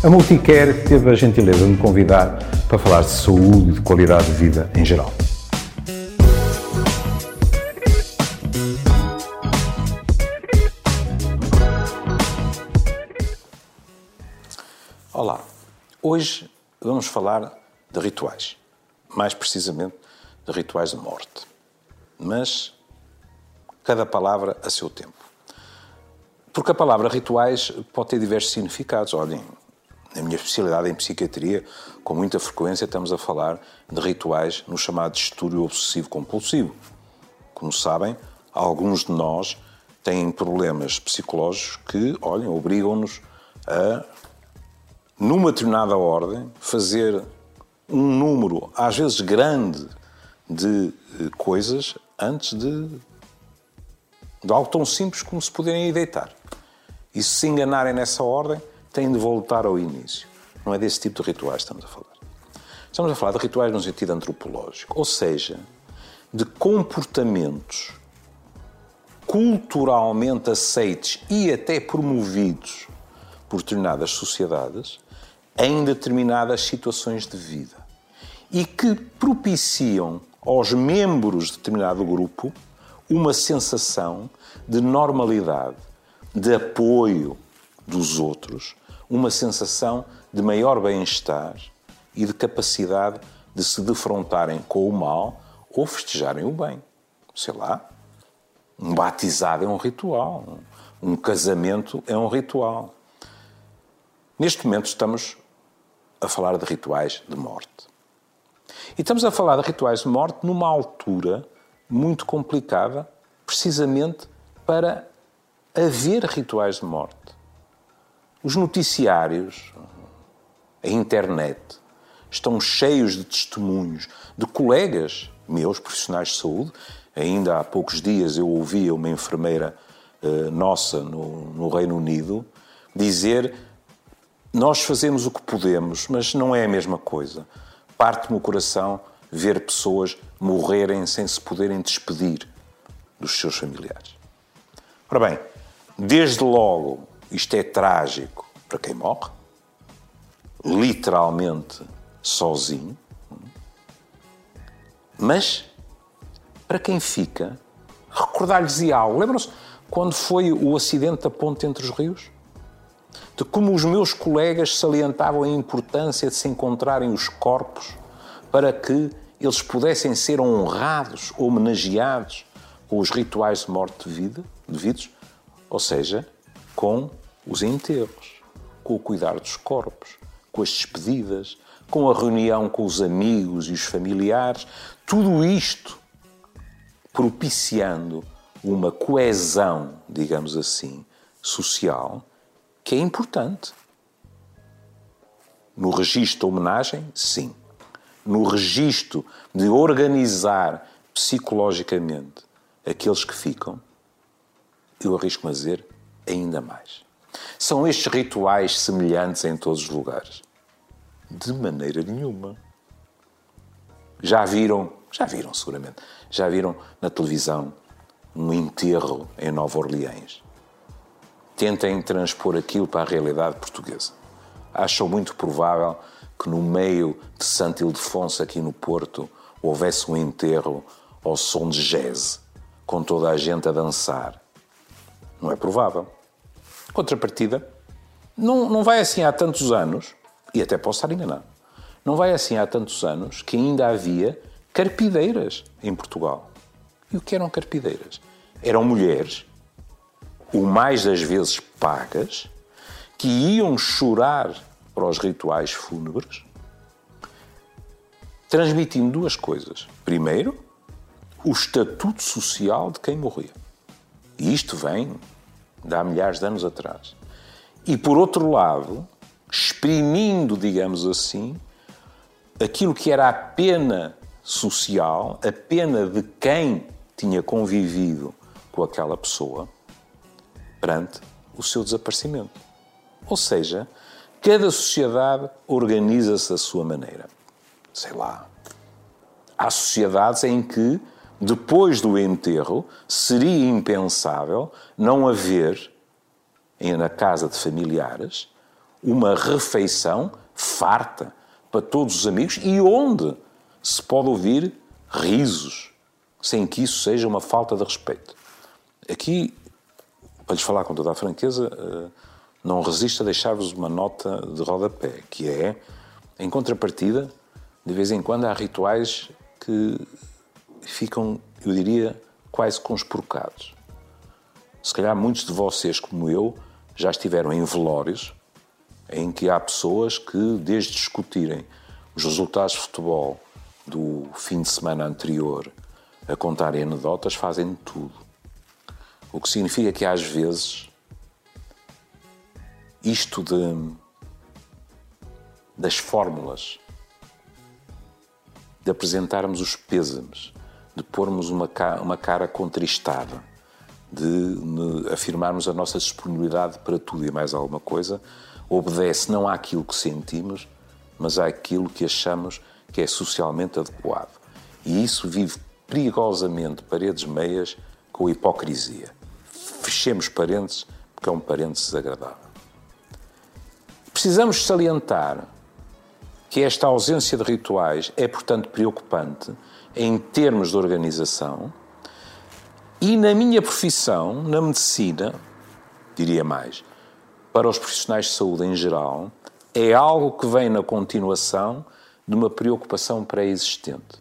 A Multicare teve a gentileza de me convidar para falar de saúde e de qualidade de vida em geral. Olá, hoje vamos falar de rituais, mais precisamente de rituais de morte. Mas cada palavra a seu tempo. Porque a palavra rituais pode ter diversos significados. Olhem, na minha especialidade em psiquiatria, com muita frequência estamos a falar de rituais no chamado distúrbio obsessivo-compulsivo. Como sabem, alguns de nós têm problemas psicológicos que, olhem, obrigam-nos a, numa determinada ordem, fazer um número, às vezes grande, de eh, coisas antes de, de algo tão simples como se poderem ir deitar. E se se enganarem nessa ordem, têm de voltar ao início. Não é desse tipo de rituais que estamos a falar. Estamos a falar de rituais no sentido antropológico, ou seja, de comportamentos culturalmente aceites e até promovidos por determinadas sociedades em determinadas situações de vida e que propiciam aos membros de determinado grupo uma sensação de normalidade, de apoio dos outros, uma sensação de maior bem-estar e de capacidade de se defrontarem com o mal ou festejarem o bem. Sei lá, um batizado é um ritual, um casamento é um ritual. Neste momento estamos a falar de rituais de morte. E estamos a falar de rituais de morte numa altura muito complicada, precisamente para haver rituais de morte. Os noticiários, a internet, estão cheios de testemunhos de colegas meus, profissionais de saúde. Ainda há poucos dias eu ouvia uma enfermeira uh, nossa no, no Reino Unido dizer: Nós fazemos o que podemos, mas não é a mesma coisa. Parte-me o coração ver pessoas morrerem sem se poderem despedir dos seus familiares. Ora bem, desde logo, isto é trágico para quem morre, literalmente sozinho, mas para quem fica, recordar-lhes algo. Lembram-se quando foi o acidente da ponte entre os rios? De como os meus colegas salientavam a importância de se encontrarem os corpos para que eles pudessem ser honrados, homenageados com os rituais de morte devidos, ou seja, com os enterros, com o cuidar dos corpos, com as despedidas, com a reunião com os amigos e os familiares, tudo isto propiciando uma coesão, digamos assim, social, que é importante. No registro homenagem, sim no registro de organizar psicologicamente aqueles que ficam, eu arrisco-me a dizer ainda mais. São estes rituais semelhantes em todos os lugares? De maneira nenhuma. Já viram, já viram seguramente, já viram na televisão um enterro em Nova Orleans. Tentem transpor aquilo para a realidade portuguesa. Acham muito provável que no meio de Santo Ildefonso, aqui no Porto, houvesse um enterro ao som de jazz, com toda a gente a dançar. Não é provável. Contrapartida, não, não vai assim há tantos anos, e até posso estar enganado, não vai assim há tantos anos que ainda havia carpideiras em Portugal. E o que eram carpideiras? Eram mulheres, o mais das vezes pagas, que iam chorar para os rituais fúnebres, transmitindo duas coisas. Primeiro, o estatuto social de quem morria. E isto vem de há milhares de anos atrás. E, por outro lado, exprimindo, digamos assim, aquilo que era a pena social, a pena de quem tinha convivido com aquela pessoa perante o seu desaparecimento. Ou seja, Cada sociedade organiza-se da sua maneira. Sei lá. Há sociedades em que, depois do enterro, seria impensável não haver, na casa de familiares, uma refeição farta para todos os amigos e onde se pode ouvir risos, sem que isso seja uma falta de respeito. Aqui, para lhes falar com toda a franqueza, eh, não resisto a deixar-vos uma nota de rodapé, que é, em contrapartida, de vez em quando há rituais que ficam, eu diria, quase conspurcados. Se calhar muitos de vocês, como eu, já estiveram em velórios em que há pessoas que, desde discutirem os resultados de futebol do fim de semana anterior a contarem anedotas, fazem tudo. O que significa que, às vezes, isto de, das fórmulas, de apresentarmos os pêsames, de pormos uma, uma cara contristada, de, afirmarmos a nossa disponibilidade para tudo e mais alguma coisa, obedece não àquilo que sentimos, mas àquilo que achamos que é socialmente adequado. E isso vive perigosamente paredes meias com a hipocrisia. Fechemos parênteses, porque é um parênteses desagradável. Precisamos salientar que esta ausência de rituais é, portanto, preocupante em termos de organização e na minha profissão, na medicina, diria mais, para os profissionais de saúde em geral, é algo que vem na continuação de uma preocupação pré-existente.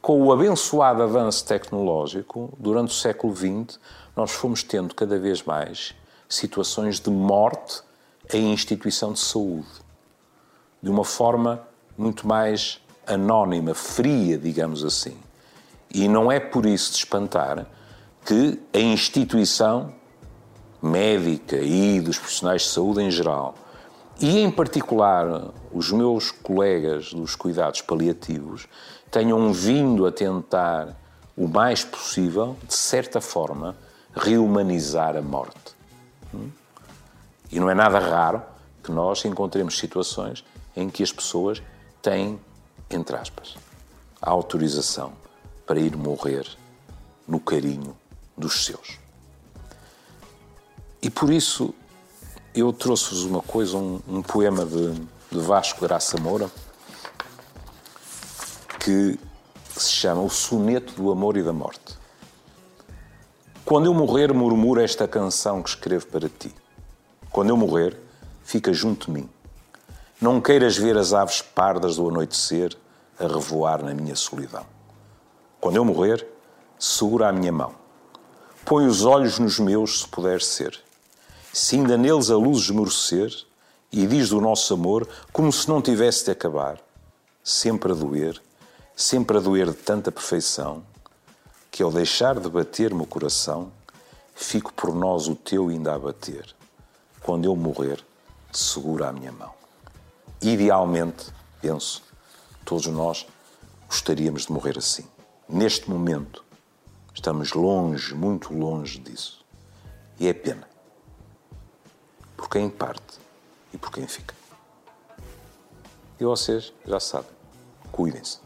Com o abençoado avanço tecnológico, durante o século XX, nós fomos tendo cada vez mais situações de morte em instituição de saúde, de uma forma muito mais anónima, fria, digamos assim. E não é por isso de espantar que a instituição médica e dos profissionais de saúde em geral, e em particular os meus colegas dos cuidados paliativos, tenham vindo a tentar o mais possível, de certa forma, rehumanizar a morte. Hum? E não é nada raro que nós encontremos situações em que as pessoas têm, entre aspas, a autorização para ir morrer no carinho dos seus. E por isso eu trouxe-vos uma coisa, um, um poema de, de, Vasco Graça Moura, que se chama O Soneto do Amor e da Morte. Quando eu morrer, murmura esta canção que escrevo para ti. Quando eu morrer, fica junto de mim. Não queiras ver as aves pardas do anoitecer a revoar na minha solidão. Quando eu morrer, segura a minha mão Põe os olhos nos meus, se puder ser. Se ainda neles a luz esmorecer, e diz do nosso amor como se não tivesse de acabar, sempre a doer, sempre a doer de tanta perfeição, que ao deixar de bater-me o coração, fico por nós o teu ainda a bater. Quando eu morrer, segura a minha mão. Idealmente, penso, todos nós gostaríamos de morrer assim. Neste momento, Estamos longe, muito longe disso. E é pena. Por quem parte e por quem fica. E vocês já sabem. Cuidem-se.